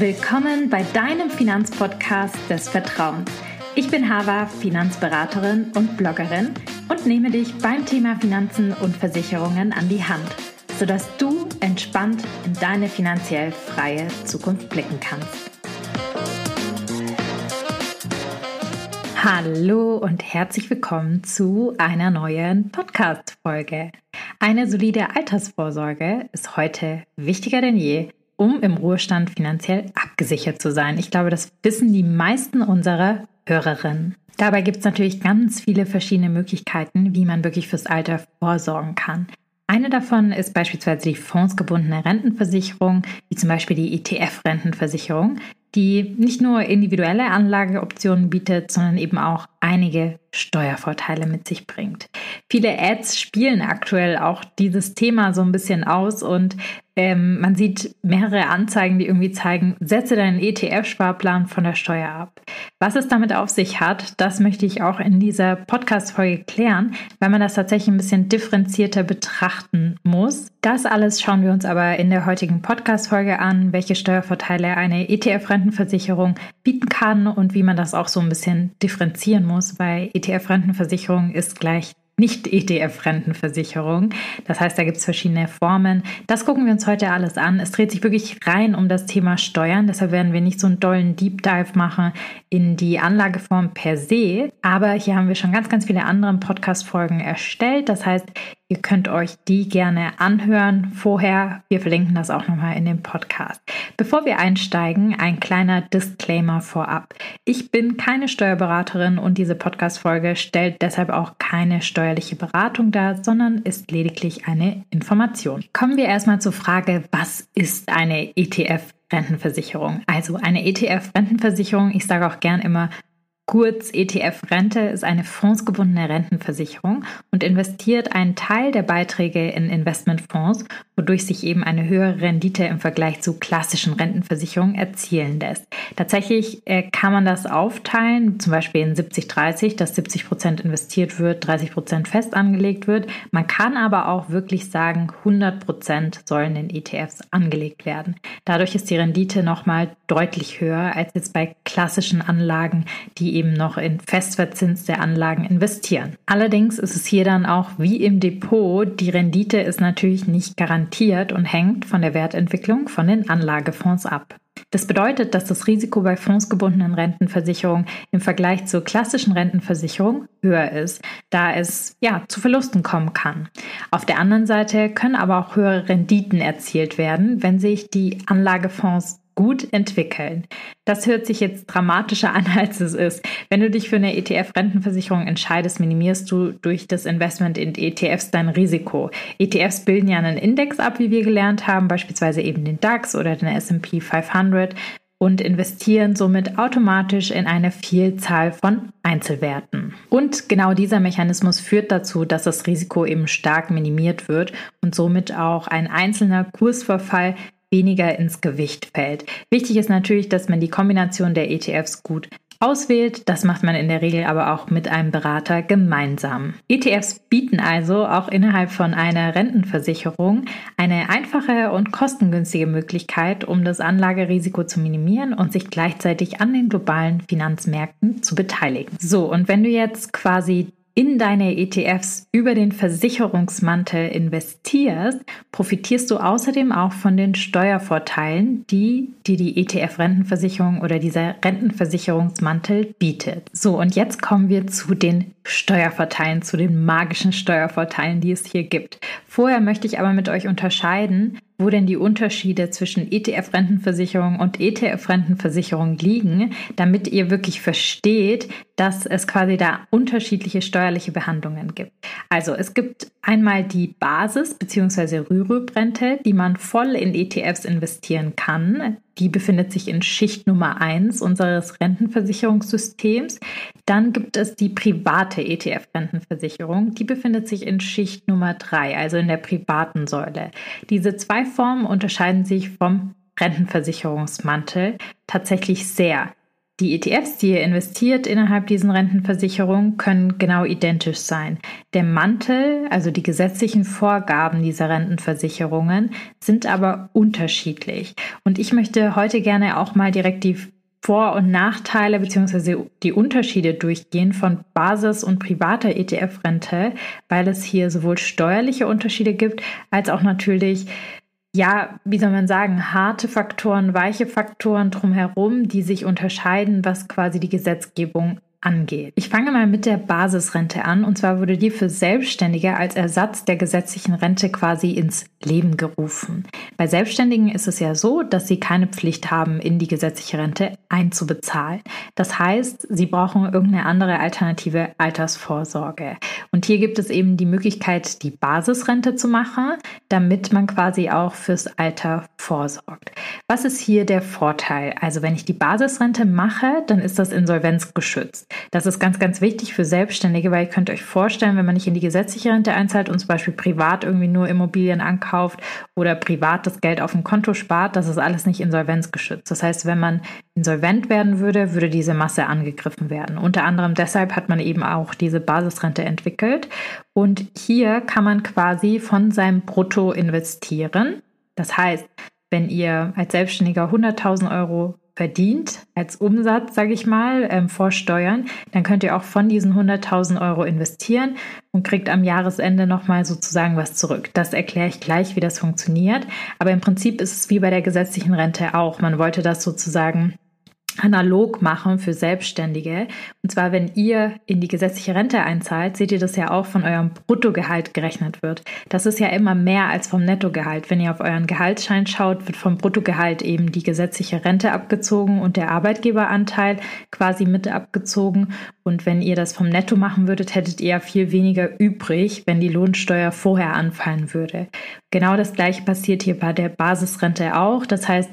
Willkommen bei deinem Finanzpodcast des Vertrauens. Ich bin Hava, Finanzberaterin und Bloggerin und nehme dich beim Thema Finanzen und Versicherungen an die Hand, sodass du entspannt in deine finanziell freie Zukunft blicken kannst. Hallo und herzlich willkommen zu einer neuen Podcast-Folge. Eine solide Altersvorsorge ist heute wichtiger denn je um im Ruhestand finanziell abgesichert zu sein. Ich glaube, das wissen die meisten unserer Hörerinnen. Dabei gibt es natürlich ganz viele verschiedene Möglichkeiten, wie man wirklich fürs Alter vorsorgen kann. Eine davon ist beispielsweise die fondsgebundene Rentenversicherung, wie zum Beispiel die ETF-Rentenversicherung, die nicht nur individuelle Anlageoptionen bietet, sondern eben auch einige Steuervorteile mit sich bringt. Viele Ads spielen aktuell auch dieses Thema so ein bisschen aus und ähm, man sieht mehrere Anzeigen, die irgendwie zeigen, setze deinen ETF-Sparplan von der Steuer ab. Was es damit auf sich hat, das möchte ich auch in dieser Podcast-Folge klären, weil man das tatsächlich ein bisschen differenzierter betrachten muss. Das alles schauen wir uns aber in der heutigen Podcast-Folge an, welche Steuervorteile eine ETF-Rentenversicherung bieten kann und wie man das auch so ein bisschen differenzieren muss, weil ETF-Rentenversicherung ist gleich nicht-ETF-Rentenversicherung. Das heißt, da gibt es verschiedene Formen. Das gucken wir uns heute alles an. Es dreht sich wirklich rein um das Thema Steuern. Deshalb werden wir nicht so einen dollen Deep Dive machen in die Anlageform per se. Aber hier haben wir schon ganz, ganz viele andere Podcast-Folgen erstellt. Das heißt, Ihr könnt euch die gerne anhören vorher. Wir verlinken das auch nochmal in dem Podcast. Bevor wir einsteigen, ein kleiner Disclaimer vorab. Ich bin keine Steuerberaterin und diese Podcast-Folge stellt deshalb auch keine steuerliche Beratung dar, sondern ist lediglich eine Information. Kommen wir erstmal zur Frage, was ist eine ETF? Rentenversicherung. Also eine ETF-Rentenversicherung, ich sage auch gern immer Kurz ETF Rente ist eine fondsgebundene Rentenversicherung und investiert einen Teil der Beiträge in Investmentfonds, wodurch sich eben eine höhere Rendite im Vergleich zu klassischen Rentenversicherungen erzielen lässt. Tatsächlich äh, kann man das aufteilen, zum Beispiel in 70-30, dass 70 Prozent investiert wird, 30 Prozent fest angelegt wird. Man kann aber auch wirklich sagen, 100 Prozent sollen in ETFs angelegt werden. Dadurch ist die Rendite nochmal deutlich höher als jetzt bei klassischen Anlagen, die eben noch in festverzinste Anlagen investieren. Allerdings ist es hier dann auch wie im Depot, die Rendite ist natürlich nicht garantiert und hängt von der Wertentwicklung von den Anlagefonds ab. Das bedeutet, dass das Risiko bei fondsgebundenen Rentenversicherungen im Vergleich zur klassischen Rentenversicherung höher ist, da es ja zu Verlusten kommen kann. Auf der anderen Seite können aber auch höhere Renditen erzielt werden, wenn sich die Anlagefonds gut entwickeln. Das hört sich jetzt dramatischer an, als es ist. Wenn du dich für eine ETF-Rentenversicherung entscheidest, minimierst du durch das Investment in ETFs dein Risiko. ETFs bilden ja einen Index ab, wie wir gelernt haben, beispielsweise eben den DAX oder den S&P 500 und investieren somit automatisch in eine Vielzahl von Einzelwerten. Und genau dieser Mechanismus führt dazu, dass das Risiko eben stark minimiert wird und somit auch ein einzelner Kursverfall weniger ins Gewicht fällt. Wichtig ist natürlich, dass man die Kombination der ETFs gut auswählt. Das macht man in der Regel aber auch mit einem Berater gemeinsam. ETFs bieten also auch innerhalb von einer Rentenversicherung eine einfache und kostengünstige Möglichkeit, um das Anlagerisiko zu minimieren und sich gleichzeitig an den globalen Finanzmärkten zu beteiligen. So, und wenn du jetzt quasi in deine ETFs über den Versicherungsmantel investierst, profitierst du außerdem auch von den Steuervorteilen, die dir die ETF-Rentenversicherung oder dieser Rentenversicherungsmantel bietet. So, und jetzt kommen wir zu den Steuervorteilen, zu den magischen Steuervorteilen, die es hier gibt. Vorher möchte ich aber mit euch unterscheiden, wo denn die Unterschiede zwischen ETF-Rentenversicherung und ETF-Rentenversicherung liegen, damit ihr wirklich versteht, dass es quasi da unterschiedliche steuerliche Behandlungen gibt. Also es gibt einmal die Basis- bzw. Rürup-Rente, die man voll in ETFs investieren kann. Die befindet sich in Schicht Nummer 1 unseres Rentenversicherungssystems. Dann gibt es die private ETF-Rentenversicherung. Die befindet sich in Schicht Nummer 3, also in der privaten Säule. Diese zwei Formen unterscheiden sich vom Rentenversicherungsmantel tatsächlich sehr. Die ETFs, die ihr investiert innerhalb diesen Rentenversicherungen, können genau identisch sein. Der Mantel, also die gesetzlichen Vorgaben dieser Rentenversicherungen, sind aber unterschiedlich. Und ich möchte heute gerne auch mal direkt die vor- und Nachteile bzw. die Unterschiede durchgehen von Basis- und privater ETF-Rente, weil es hier sowohl steuerliche Unterschiede gibt, als auch natürlich ja, wie soll man sagen, harte Faktoren, weiche Faktoren drumherum, die sich unterscheiden, was quasi die Gesetzgebung angeht. Ich fange mal mit der Basisrente an und zwar wurde die für Selbstständige als Ersatz der gesetzlichen Rente quasi ins Leben gerufen. Bei Selbstständigen ist es ja so, dass sie keine Pflicht haben, in die gesetzliche Rente einzubezahlen. Das heißt, sie brauchen irgendeine andere alternative Altersvorsorge. Und hier gibt es eben die Möglichkeit, die Basisrente zu machen, damit man quasi auch fürs Alter vorsorgt. Was ist hier der Vorteil? Also wenn ich die Basisrente mache, dann ist das insolvenzgeschützt. Das ist ganz, ganz wichtig für Selbstständige, weil ihr könnt euch vorstellen, wenn man nicht in die gesetzliche Rente einzahlt und zum Beispiel privat irgendwie nur Immobilien ankauft oder privat das Geld auf dem Konto spart, das ist alles nicht insolvenzgeschützt. Das heißt, wenn man insolvent werden würde, würde diese Masse angegriffen werden. Unter anderem deshalb hat man eben auch diese Basisrente entwickelt. Und hier kann man quasi von seinem Brutto investieren. Das heißt, wenn ihr als Selbstständiger 100.000 Euro verdient als Umsatz, sage ich mal, ähm, vor Steuern, dann könnt ihr auch von diesen 100.000 Euro investieren und kriegt am Jahresende nochmal sozusagen was zurück. Das erkläre ich gleich, wie das funktioniert. Aber im Prinzip ist es wie bei der gesetzlichen Rente auch. Man wollte das sozusagen analog machen für Selbstständige. Und zwar, wenn ihr in die gesetzliche Rente einzahlt, seht ihr das ja auch von eurem Bruttogehalt gerechnet wird. Das ist ja immer mehr als vom Nettogehalt. Wenn ihr auf euren Gehaltsschein schaut, wird vom Bruttogehalt eben die gesetzliche Rente abgezogen und der Arbeitgeberanteil quasi mit abgezogen. Und wenn ihr das vom Netto machen würdet, hättet ihr ja viel weniger übrig, wenn die Lohnsteuer vorher anfallen würde. Genau das gleiche passiert hier bei der Basisrente auch. Das heißt,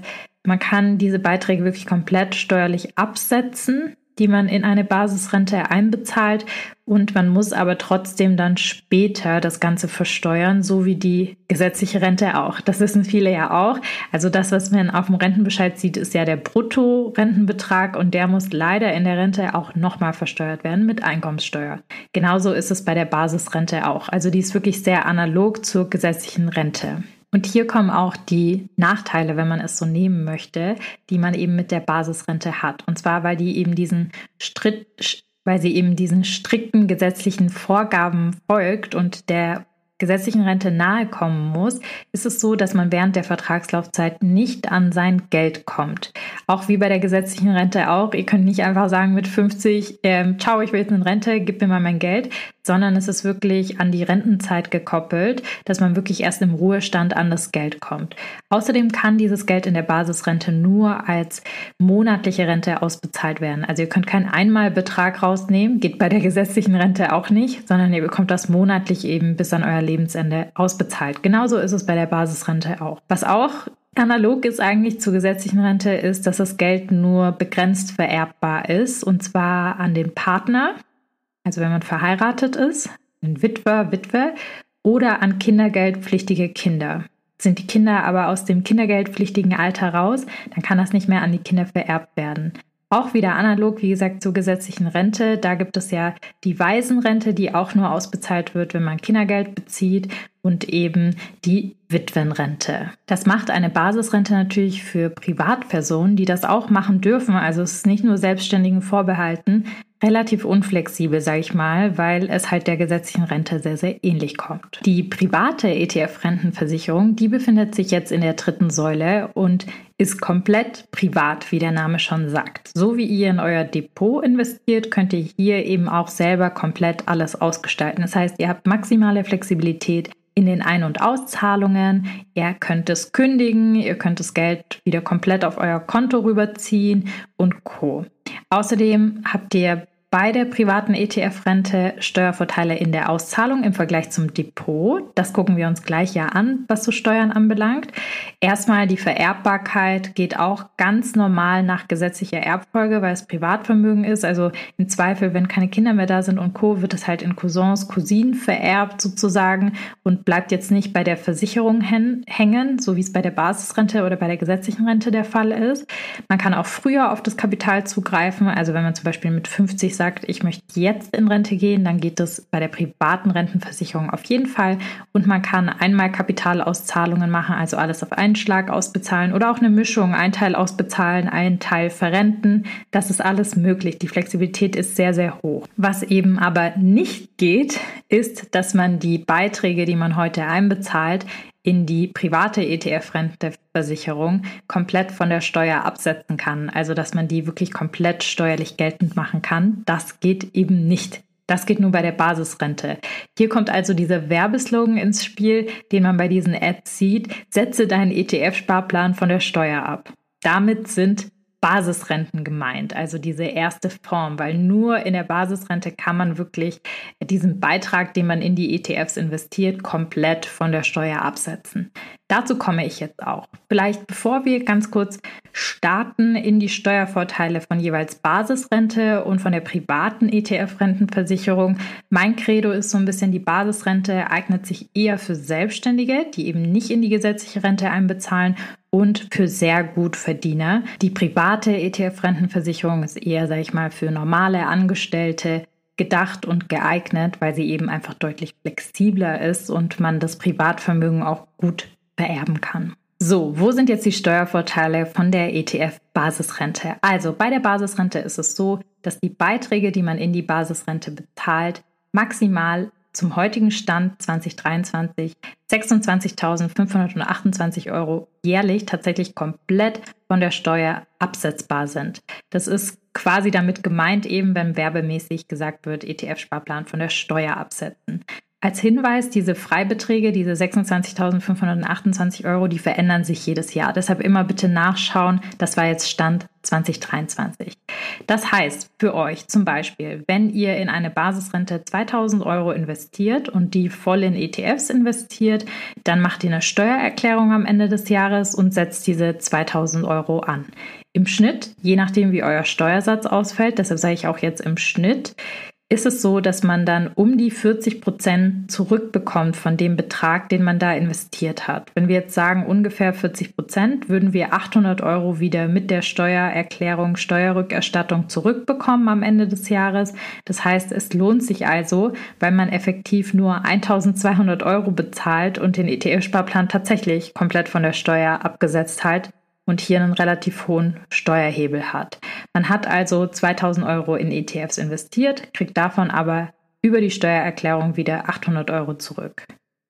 man kann diese Beiträge wirklich komplett steuerlich absetzen, die man in eine Basisrente einbezahlt und man muss aber trotzdem dann später das Ganze versteuern, so wie die gesetzliche Rente auch. Das wissen viele ja auch. Also das, was man auf dem Rentenbescheid sieht, ist ja der Bruttorentenbetrag und der muss leider in der Rente auch nochmal versteuert werden mit Einkommenssteuer. Genauso ist es bei der Basisrente auch. Also die ist wirklich sehr analog zur gesetzlichen Rente. Und hier kommen auch die Nachteile, wenn man es so nehmen möchte, die man eben mit der Basisrente hat. Und zwar, weil die eben diesen Stritt, weil sie eben diesen strikten gesetzlichen Vorgaben folgt und der gesetzlichen Rente nahe kommen muss, ist es so, dass man während der Vertragslaufzeit nicht an sein Geld kommt. Auch wie bei der gesetzlichen Rente auch. Ihr könnt nicht einfach sagen mit 50, ähm, ciao, ich will jetzt eine Rente, gib mir mal mein Geld, sondern es ist wirklich an die Rentenzeit gekoppelt, dass man wirklich erst im Ruhestand an das Geld kommt. Außerdem kann dieses Geld in der Basisrente nur als monatliche Rente ausbezahlt werden. Also ihr könnt keinen Einmalbetrag rausnehmen, geht bei der gesetzlichen Rente auch nicht, sondern ihr bekommt das monatlich eben bis an euer Lebensende ausbezahlt. Genauso ist es bei der Basisrente auch. Was auch Analog ist eigentlich zur gesetzlichen Rente ist, dass das Geld nur begrenzt vererbbar ist und zwar an den Partner, also wenn man verheiratet ist, ein Witwer, Witwe oder an kindergeldpflichtige Kinder. Sind die Kinder aber aus dem kindergeldpflichtigen Alter raus, dann kann das nicht mehr an die Kinder vererbt werden. Auch wieder analog, wie gesagt, zur gesetzlichen Rente. Da gibt es ja die Waisenrente, die auch nur ausbezahlt wird, wenn man Kindergeld bezieht und eben die Witwenrente. Das macht eine Basisrente natürlich für Privatpersonen, die das auch machen dürfen. Also es ist nicht nur Selbstständigen vorbehalten, relativ unflexibel, sage ich mal, weil es halt der gesetzlichen Rente sehr, sehr ähnlich kommt. Die private ETF-Rentenversicherung, die befindet sich jetzt in der dritten Säule und ist komplett privat, wie der Name schon sagt. So wie ihr in euer Depot investiert, könnt ihr hier eben auch selber komplett alles ausgestalten. Das heißt, ihr habt maximale Flexibilität in den Ein- und Auszahlungen. Ihr könnt es kündigen, ihr könnt das Geld wieder komplett auf euer Konto rüberziehen und Co. Außerdem habt ihr bei der privaten ETF-Rente Steuervorteile in der Auszahlung im Vergleich zum Depot. Das gucken wir uns gleich ja an, was so Steuern anbelangt. Erstmal die Vererbbarkeit geht auch ganz normal nach gesetzlicher Erbfolge, weil es Privatvermögen ist. Also im Zweifel, wenn keine Kinder mehr da sind und Co., wird es halt in Cousins, Cousinen vererbt sozusagen und bleibt jetzt nicht bei der Versicherung hängen, so wie es bei der Basisrente oder bei der gesetzlichen Rente der Fall ist. Man kann auch früher auf das Kapital zugreifen. Also wenn man zum Beispiel mit 50 sagt, ich möchte jetzt in Rente gehen, dann geht das bei der privaten Rentenversicherung auf jeden Fall. Und man kann einmal Kapitalauszahlungen machen, also alles auf einen Schlag ausbezahlen oder auch eine Mischung, ein Teil ausbezahlen, ein Teil verrenten. Das ist alles möglich. Die Flexibilität ist sehr, sehr hoch. Was eben aber nicht geht, ist, dass man die Beiträge, die man heute einbezahlt, in die private ETF-Renteversicherung komplett von der Steuer absetzen kann. Also dass man die wirklich komplett steuerlich geltend machen kann. Das geht eben nicht. Das geht nur bei der Basisrente. Hier kommt also dieser Werbeslogan ins Spiel, den man bei diesen Ads sieht. Setze deinen ETF-Sparplan von der Steuer ab. Damit sind Basisrenten gemeint, also diese erste Form, weil nur in der Basisrente kann man wirklich diesen Beitrag, den man in die ETFs investiert, komplett von der Steuer absetzen. Dazu komme ich jetzt auch. Vielleicht bevor wir ganz kurz starten in die Steuervorteile von jeweils Basisrente und von der privaten ETF-Rentenversicherung. Mein Credo ist so ein bisschen, die Basisrente eignet sich eher für Selbstständige, die eben nicht in die gesetzliche Rente einbezahlen und für sehr gut Verdiener. Die private ETF-Rentenversicherung ist eher, sage ich mal, für normale Angestellte gedacht und geeignet, weil sie eben einfach deutlich flexibler ist und man das Privatvermögen auch gut vererben kann. So, wo sind jetzt die Steuervorteile von der ETF-Basisrente? Also bei der Basisrente ist es so, dass die Beiträge, die man in die Basisrente bezahlt, maximal zum heutigen Stand 2023 26.528 Euro jährlich tatsächlich komplett von der Steuer absetzbar sind. Das ist quasi damit gemeint, eben wenn werbemäßig gesagt wird, ETF-Sparplan von der Steuer absetzen. Als Hinweis, diese Freibeträge, diese 26.528 Euro, die verändern sich jedes Jahr. Deshalb immer bitte nachschauen. Das war jetzt Stand 2023. Das heißt für euch zum Beispiel, wenn ihr in eine Basisrente 2000 Euro investiert und die voll in ETFs investiert, dann macht ihr eine Steuererklärung am Ende des Jahres und setzt diese 2000 Euro an. Im Schnitt, je nachdem wie euer Steuersatz ausfällt, deshalb sage ich auch jetzt im Schnitt, ist es so, dass man dann um die 40 Prozent zurückbekommt von dem Betrag, den man da investiert hat. Wenn wir jetzt sagen ungefähr 40 Prozent, würden wir 800 Euro wieder mit der Steuererklärung, Steuerrückerstattung zurückbekommen am Ende des Jahres. Das heißt, es lohnt sich also, weil man effektiv nur 1200 Euro bezahlt und den ETF-Sparplan tatsächlich komplett von der Steuer abgesetzt hat, und hier einen relativ hohen Steuerhebel hat. Man hat also 2000 Euro in ETFs investiert, kriegt davon aber über die Steuererklärung wieder 800 Euro zurück.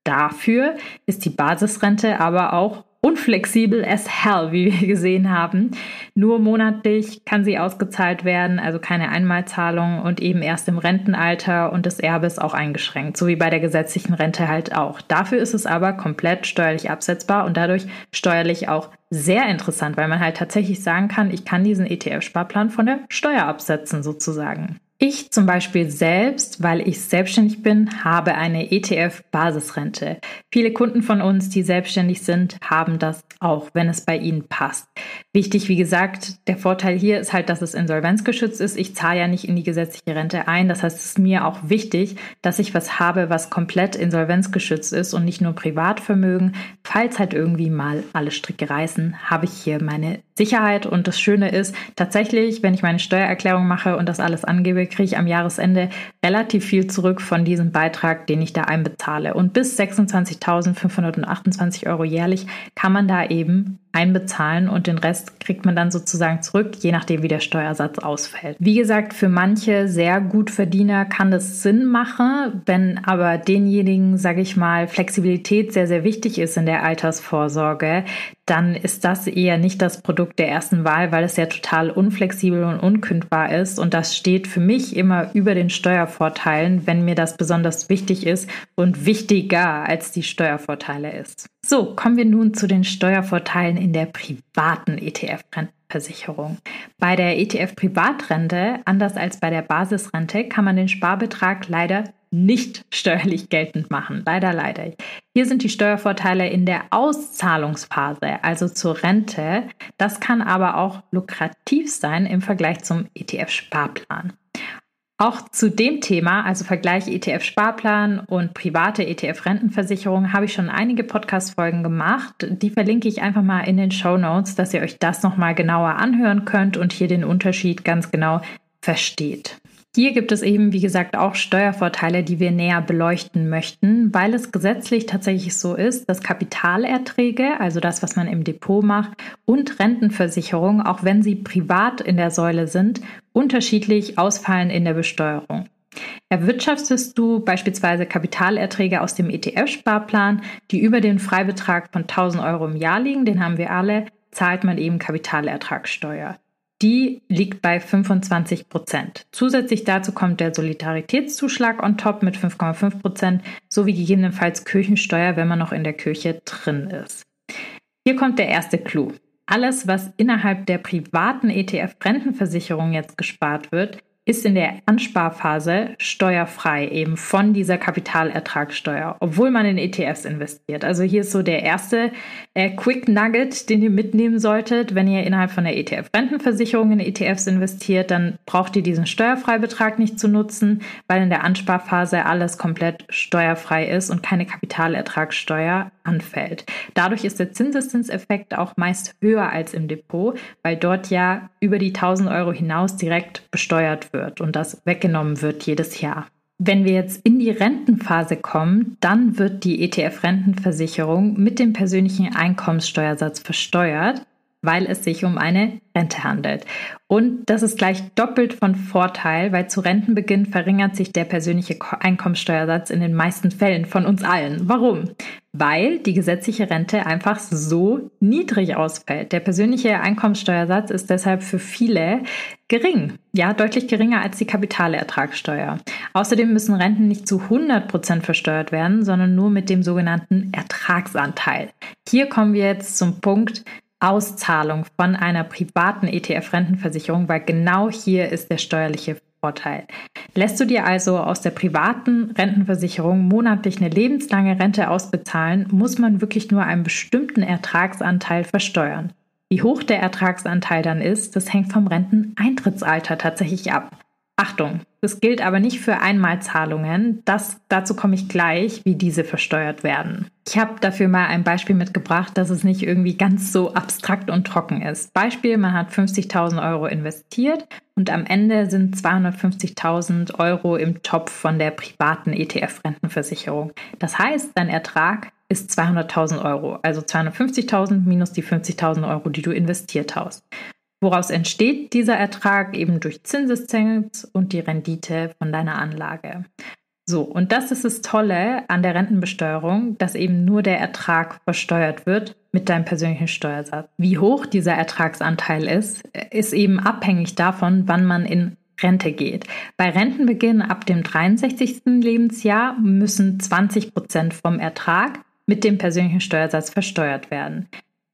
Dafür ist die Basisrente aber auch unflexibel as hell, wie wir gesehen haben. Nur monatlich kann sie ausgezahlt werden, also keine Einmalzahlung und eben erst im Rentenalter und des Erbes auch eingeschränkt, so wie bei der gesetzlichen Rente halt auch. Dafür ist es aber komplett steuerlich absetzbar und dadurch steuerlich auch sehr interessant, weil man halt tatsächlich sagen kann, ich kann diesen ETF-Sparplan von der Steuer absetzen sozusagen. Ich zum Beispiel selbst, weil ich selbstständig bin, habe eine ETF-Basisrente. Viele Kunden von uns, die selbstständig sind, haben das auch, wenn es bei ihnen passt. Wichtig, wie gesagt, der Vorteil hier ist halt, dass es insolvenzgeschützt ist. Ich zahle ja nicht in die gesetzliche Rente ein. Das heißt, es ist mir auch wichtig, dass ich was habe, was komplett insolvenzgeschützt ist und nicht nur Privatvermögen. Falls halt irgendwie mal alle Stricke reißen, habe ich hier meine Sicherheit. Und das Schöne ist, tatsächlich, wenn ich meine Steuererklärung mache und das alles angebe, kriege ich am Jahresende relativ viel zurück von diesem Beitrag, den ich da einbezahle. Und bis 26.528 Euro jährlich kann man da eben einbezahlen und den Rest kriegt man dann sozusagen zurück, je nachdem, wie der Steuersatz ausfällt. Wie gesagt, für manche sehr gut Verdiener kann das Sinn machen, wenn aber denjenigen, sage ich mal, Flexibilität sehr, sehr wichtig ist in der Altersvorsorge, dann ist das eher nicht das Produkt der ersten Wahl, weil es ja total unflexibel und unkündbar ist. Und das steht für mich immer über den Steuervorteilen, wenn mir das besonders wichtig ist und wichtiger als die Steuervorteile ist. So, kommen wir nun zu den Steuervorteilen in der privaten ETF-Rente. Rentenversicherung. Bei der ETF Privatrente, anders als bei der Basisrente, kann man den Sparbetrag leider nicht steuerlich geltend machen. Leider, leider. Hier sind die Steuervorteile in der Auszahlungsphase, also zur Rente. Das kann aber auch lukrativ sein im Vergleich zum ETF-Sparplan. Auch zu dem Thema, also Vergleich ETF-Sparplan und private ETF-Rentenversicherung, habe ich schon einige Podcast-Folgen gemacht. Die verlinke ich einfach mal in den Show Notes, dass ihr euch das nochmal genauer anhören könnt und hier den Unterschied ganz genau versteht. Hier gibt es eben, wie gesagt, auch Steuervorteile, die wir näher beleuchten möchten, weil es gesetzlich tatsächlich so ist, dass Kapitalerträge, also das, was man im Depot macht, und Rentenversicherung, auch wenn sie privat in der Säule sind, unterschiedlich ausfallen in der Besteuerung. Erwirtschaftest du beispielsweise Kapitalerträge aus dem ETF-Sparplan, die über den Freibetrag von 1000 Euro im Jahr liegen, den haben wir alle, zahlt man eben Kapitalertragssteuer. Die liegt bei 25 Prozent. Zusätzlich dazu kommt der Solidaritätszuschlag on top mit 5,5 Prozent sowie gegebenenfalls Kirchensteuer, wenn man noch in der Kirche drin ist. Hier kommt der erste Clou. Alles, was innerhalb der privaten ETF-Rentenversicherung jetzt gespart wird, ist in der Ansparphase steuerfrei eben von dieser Kapitalertragssteuer, obwohl man in ETFs investiert. Also hier ist so der erste äh, Quick Nugget, den ihr mitnehmen solltet. Wenn ihr innerhalb von der ETF-Rentenversicherung in ETFs investiert, dann braucht ihr diesen Steuerfreibetrag nicht zu nutzen, weil in der Ansparphase alles komplett steuerfrei ist und keine Kapitalertragssteuer anfällt. Dadurch ist der Zinseszinseffekt auch meist höher als im Depot, weil dort ja über die 1000 Euro hinaus direkt besteuert wird und das weggenommen wird jedes Jahr. Wenn wir jetzt in die Rentenphase kommen, dann wird die ETF-Rentenversicherung mit dem persönlichen Einkommenssteuersatz versteuert, weil es sich um eine Rente handelt. Und das ist gleich doppelt von Vorteil, weil zu Rentenbeginn verringert sich der persönliche Einkommenssteuersatz in den meisten Fällen von uns allen. Warum? Weil die gesetzliche Rente einfach so niedrig ausfällt. Der persönliche Einkommenssteuersatz ist deshalb für viele gering, ja, deutlich geringer als die Kapitalertragssteuer. Außerdem müssen Renten nicht zu 100 Prozent versteuert werden, sondern nur mit dem sogenannten Ertragsanteil. Hier kommen wir jetzt zum Punkt, Auszahlung von einer privaten ETF-Rentenversicherung, weil genau hier ist der steuerliche Vorteil. Lässt du dir also aus der privaten Rentenversicherung monatlich eine lebenslange Rente ausbezahlen, muss man wirklich nur einen bestimmten Ertragsanteil versteuern. Wie hoch der Ertragsanteil dann ist, das hängt vom Renteneintrittsalter tatsächlich ab. Achtung, das gilt aber nicht für Einmalzahlungen. Das, dazu komme ich gleich, wie diese versteuert werden. Ich habe dafür mal ein Beispiel mitgebracht, dass es nicht irgendwie ganz so abstrakt und trocken ist. Beispiel, man hat 50.000 Euro investiert und am Ende sind 250.000 Euro im Topf von der privaten ETF-Rentenversicherung. Das heißt, dein Ertrag ist 200.000 Euro, also 250.000 minus die 50.000 Euro, die du investiert hast. Woraus entsteht dieser Ertrag? Eben durch Zinseszins und die Rendite von deiner Anlage. So, und das ist das Tolle an der Rentenbesteuerung, dass eben nur der Ertrag versteuert wird mit deinem persönlichen Steuersatz. Wie hoch dieser Ertragsanteil ist, ist eben abhängig davon, wann man in Rente geht. Bei Rentenbeginn ab dem 63. Lebensjahr müssen 20 Prozent vom Ertrag mit dem persönlichen Steuersatz versteuert werden.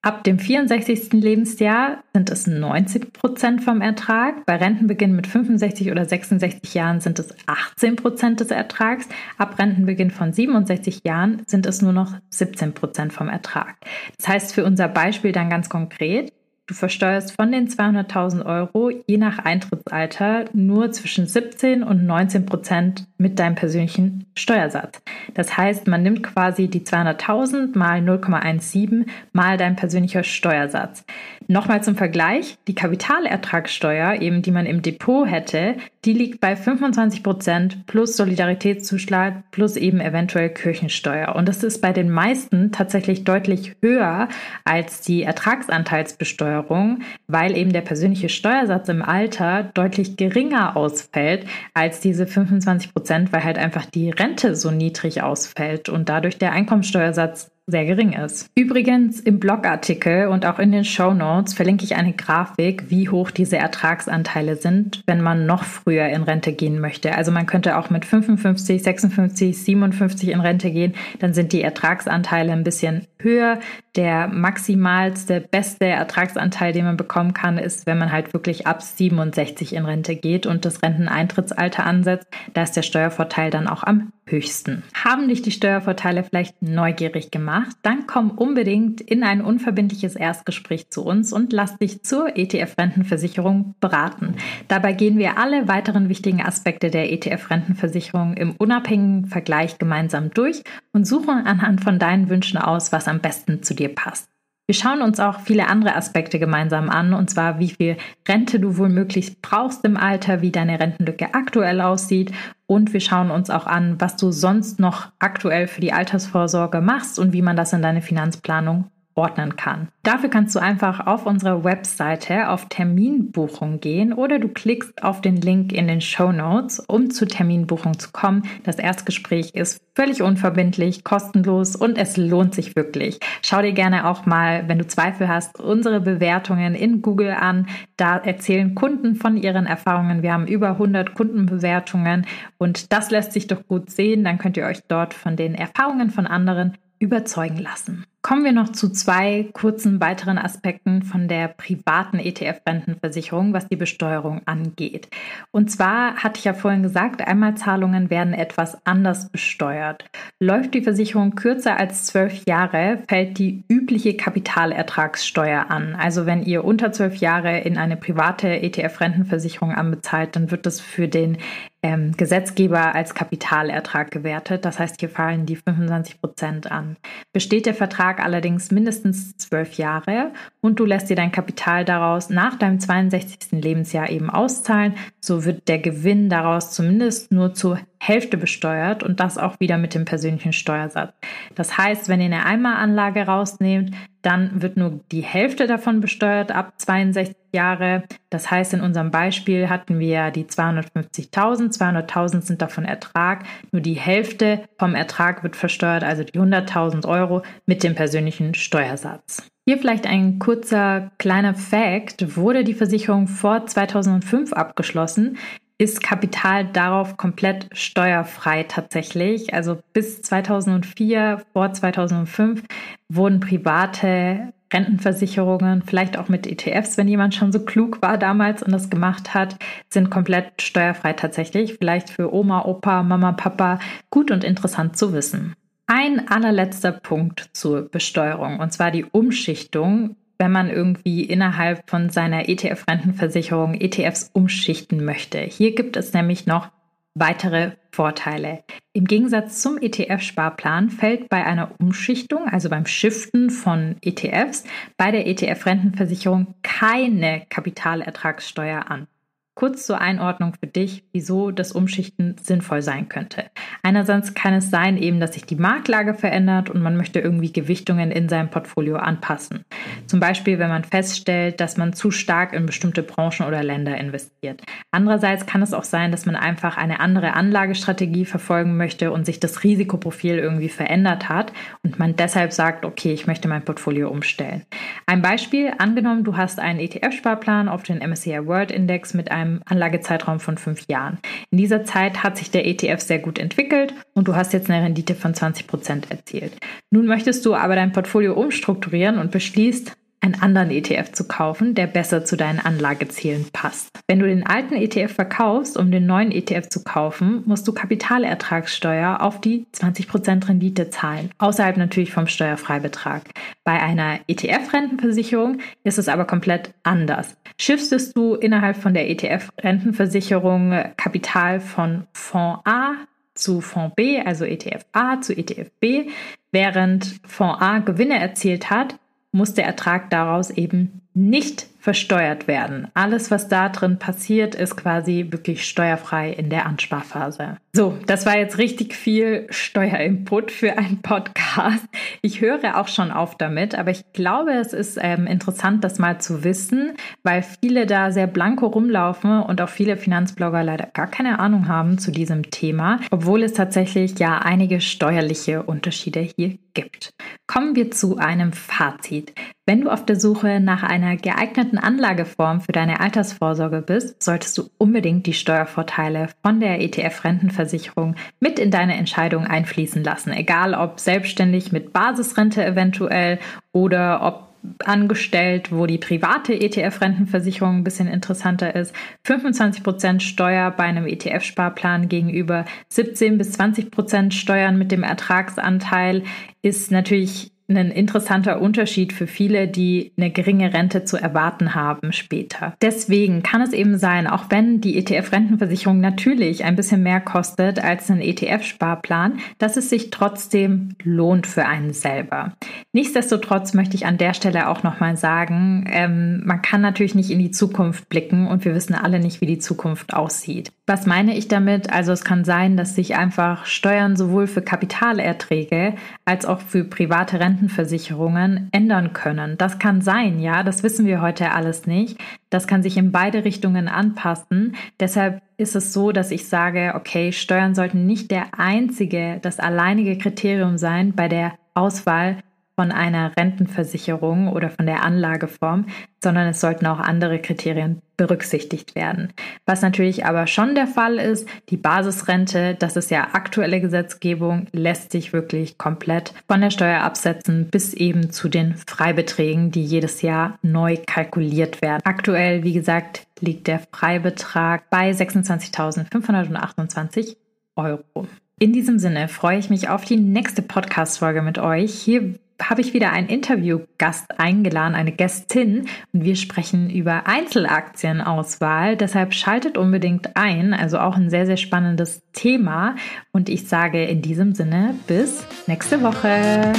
Ab dem 64. Lebensjahr sind es 90 Prozent vom Ertrag. Bei Rentenbeginn mit 65 oder 66 Jahren sind es 18 Prozent des Ertrags. Ab Rentenbeginn von 67 Jahren sind es nur noch 17 Prozent vom Ertrag. Das heißt für unser Beispiel dann ganz konkret, Du versteuerst von den 200.000 Euro je nach Eintrittsalter nur zwischen 17 und 19 Prozent mit deinem persönlichen Steuersatz. Das heißt, man nimmt quasi die 200.000 mal 0,17 mal dein persönlicher Steuersatz. Nochmal zum Vergleich, die Kapitalertragssteuer, eben die man im Depot hätte, die liegt bei 25 Prozent plus Solidaritätszuschlag plus eben eventuell Kirchensteuer. Und das ist bei den meisten tatsächlich deutlich höher als die Ertragsanteilsbesteuerung, weil eben der persönliche Steuersatz im Alter deutlich geringer ausfällt als diese 25 Prozent, weil halt einfach die Rente so niedrig ausfällt und dadurch der Einkommensteuersatz sehr gering ist. Übrigens im Blogartikel und auch in den Show Notes verlinke ich eine Grafik, wie hoch diese Ertragsanteile sind, wenn man noch früher in Rente gehen möchte. Also man könnte auch mit 55, 56, 57 in Rente gehen, dann sind die Ertragsanteile ein bisschen höher. Der maximalste, beste Ertragsanteil, den man bekommen kann, ist, wenn man halt wirklich ab 67 in Rente geht und das Renteneintrittsalter ansetzt. Da ist der Steuervorteil dann auch am höchsten. Haben dich die Steuervorteile vielleicht neugierig gemacht? Dann komm unbedingt in ein unverbindliches Erstgespräch zu uns und lass dich zur ETF-Rentenversicherung beraten. Dabei gehen wir alle weiteren wichtigen Aspekte der ETF-Rentenversicherung im unabhängigen Vergleich gemeinsam durch und suchen anhand von deinen Wünschen aus, was am besten zu dir passt. Wir schauen uns auch viele andere Aspekte gemeinsam an, und zwar wie viel Rente du wohl möglichst brauchst im Alter, wie deine Rentenlücke aktuell aussieht und wir schauen uns auch an, was du sonst noch aktuell für die Altersvorsorge machst und wie man das in deine Finanzplanung ordnen kann. Dafür kannst du einfach auf unsere Webseite auf Terminbuchung gehen oder du klickst auf den Link in den Show Notes, um zur Terminbuchung zu kommen. Das Erstgespräch ist völlig unverbindlich, kostenlos und es lohnt sich wirklich. Schau dir gerne auch mal, wenn du Zweifel hast, unsere Bewertungen in Google an. Da erzählen Kunden von ihren Erfahrungen. Wir haben über 100 Kundenbewertungen und das lässt sich doch gut sehen. Dann könnt ihr euch dort von den Erfahrungen von anderen überzeugen lassen. Kommen wir noch zu zwei kurzen weiteren Aspekten von der privaten ETF-Rentenversicherung, was die Besteuerung angeht. Und zwar hatte ich ja vorhin gesagt, Einmalzahlungen werden etwas anders besteuert. Läuft die Versicherung kürzer als zwölf Jahre, fällt die übliche Kapitalertragssteuer an. Also wenn ihr unter zwölf Jahre in eine private ETF-Rentenversicherung anbezahlt, dann wird das für den ähm, Gesetzgeber als Kapitalertrag gewertet. Das heißt, hier fallen die 25 Prozent an. Besteht der Vertrag allerdings mindestens zwölf Jahre und du lässt dir dein Kapital daraus nach deinem 62. Lebensjahr eben auszahlen, so wird der Gewinn daraus zumindest nur zur Hälfte besteuert und das auch wieder mit dem persönlichen Steuersatz. Das heißt, wenn ihr eine Einmalanlage rausnehmt, dann wird nur die Hälfte davon besteuert ab 62 Jahre. Das heißt, in unserem Beispiel hatten wir die 250.000. 200.000 sind davon Ertrag. Nur die Hälfte vom Ertrag wird versteuert, also die 100.000 Euro mit dem persönlichen Steuersatz. Hier vielleicht ein kurzer kleiner Fact. Wurde die Versicherung vor 2005 abgeschlossen, ist Kapital darauf komplett steuerfrei tatsächlich. Also bis 2004, vor 2005 wurden private Rentenversicherungen, vielleicht auch mit ETFs, wenn jemand schon so klug war damals und das gemacht hat, sind komplett steuerfrei tatsächlich. Vielleicht für Oma, Opa, Mama, Papa gut und interessant zu wissen. Ein allerletzter Punkt zur Besteuerung, und zwar die Umschichtung wenn man irgendwie innerhalb von seiner ETF-Rentenversicherung ETFs umschichten möchte. Hier gibt es nämlich noch weitere Vorteile. Im Gegensatz zum ETF-Sparplan fällt bei einer Umschichtung, also beim Shiften von ETFs, bei der ETF-Rentenversicherung keine Kapitalertragssteuer an. Kurz zur Einordnung für dich, wieso das Umschichten sinnvoll sein könnte. Einerseits kann es sein, eben, dass sich die Marktlage verändert und man möchte irgendwie Gewichtungen in seinem Portfolio anpassen. Zum Beispiel, wenn man feststellt, dass man zu stark in bestimmte Branchen oder Länder investiert. Andererseits kann es auch sein, dass man einfach eine andere Anlagestrategie verfolgen möchte und sich das Risikoprofil irgendwie verändert hat und man deshalb sagt, okay, ich möchte mein Portfolio umstellen. Ein Beispiel, angenommen, du hast einen ETF-Sparplan auf den MSCI World Index mit einem einem Anlagezeitraum von fünf Jahren. In dieser Zeit hat sich der ETF sehr gut entwickelt und du hast jetzt eine Rendite von 20 Prozent erzielt. Nun möchtest du aber dein Portfolio umstrukturieren und beschließt, einen anderen ETF zu kaufen, der besser zu deinen Anlagezielen passt. Wenn du den alten ETF verkaufst, um den neuen ETF zu kaufen, musst du Kapitalertragssteuer auf die 20% Rendite zahlen, außerhalb natürlich vom Steuerfreibetrag. Bei einer ETF-Rentenversicherung ist es aber komplett anders. Schiffstest du innerhalb von der ETF-Rentenversicherung Kapital von Fonds A zu Fonds B, also ETF A zu ETF B, während Fonds A Gewinne erzielt hat, muss der Ertrag daraus eben nicht versteuert werden. Alles, was da drin passiert, ist quasi wirklich steuerfrei in der Ansparphase. So, das war jetzt richtig viel Steuerinput für einen Podcast. Ich höre auch schon auf damit, aber ich glaube, es ist ähm, interessant, das mal zu wissen, weil viele da sehr blanko rumlaufen und auch viele Finanzblogger leider gar keine Ahnung haben zu diesem Thema, obwohl es tatsächlich ja einige steuerliche Unterschiede hier gibt. Kommen wir zu einem Fazit. Wenn du auf der Suche nach einer geeigneten Anlageform für deine Altersvorsorge bist, solltest du unbedingt die Steuervorteile von der ETF-Rentenversicherung mit in deine Entscheidung einfließen lassen. Egal ob selbstständig mit Basisrente eventuell oder ob angestellt, wo die private ETF-Rentenversicherung ein bisschen interessanter ist. 25% Steuer bei einem ETF-Sparplan gegenüber 17 bis 20% Steuern mit dem Ertragsanteil ist natürlich ein interessanter Unterschied für viele, die eine geringe Rente zu erwarten haben später. Deswegen kann es eben sein, auch wenn die ETF-Rentenversicherung natürlich ein bisschen mehr kostet als ein ETF-Sparplan, dass es sich trotzdem lohnt für einen selber. Nichtsdestotrotz möchte ich an der Stelle auch nochmal sagen, ähm, man kann natürlich nicht in die Zukunft blicken und wir wissen alle nicht, wie die Zukunft aussieht. Was meine ich damit? Also es kann sein, dass sich einfach Steuern sowohl für Kapitalerträge als auch für private Rentenversicherungen ändern können. Das kann sein, ja, das wissen wir heute alles nicht. Das kann sich in beide Richtungen anpassen. Deshalb ist es so, dass ich sage, okay, Steuern sollten nicht der einzige, das alleinige Kriterium sein bei der Auswahl von einer Rentenversicherung oder von der Anlageform, sondern es sollten auch andere Kriterien berücksichtigt werden. Was natürlich aber schon der Fall ist, die Basisrente, das ist ja aktuelle Gesetzgebung, lässt sich wirklich komplett von der Steuer absetzen bis eben zu den Freibeträgen, die jedes Jahr neu kalkuliert werden. Aktuell, wie gesagt, liegt der Freibetrag bei 26.528 Euro. In diesem Sinne freue ich mich auf die nächste Podcast-Folge mit euch. Hier habe ich wieder einen Interviewgast eingeladen, eine Gästin, und wir sprechen über Einzelaktienauswahl. Deshalb schaltet unbedingt ein, also auch ein sehr, sehr spannendes Thema. Und ich sage in diesem Sinne bis nächste Woche.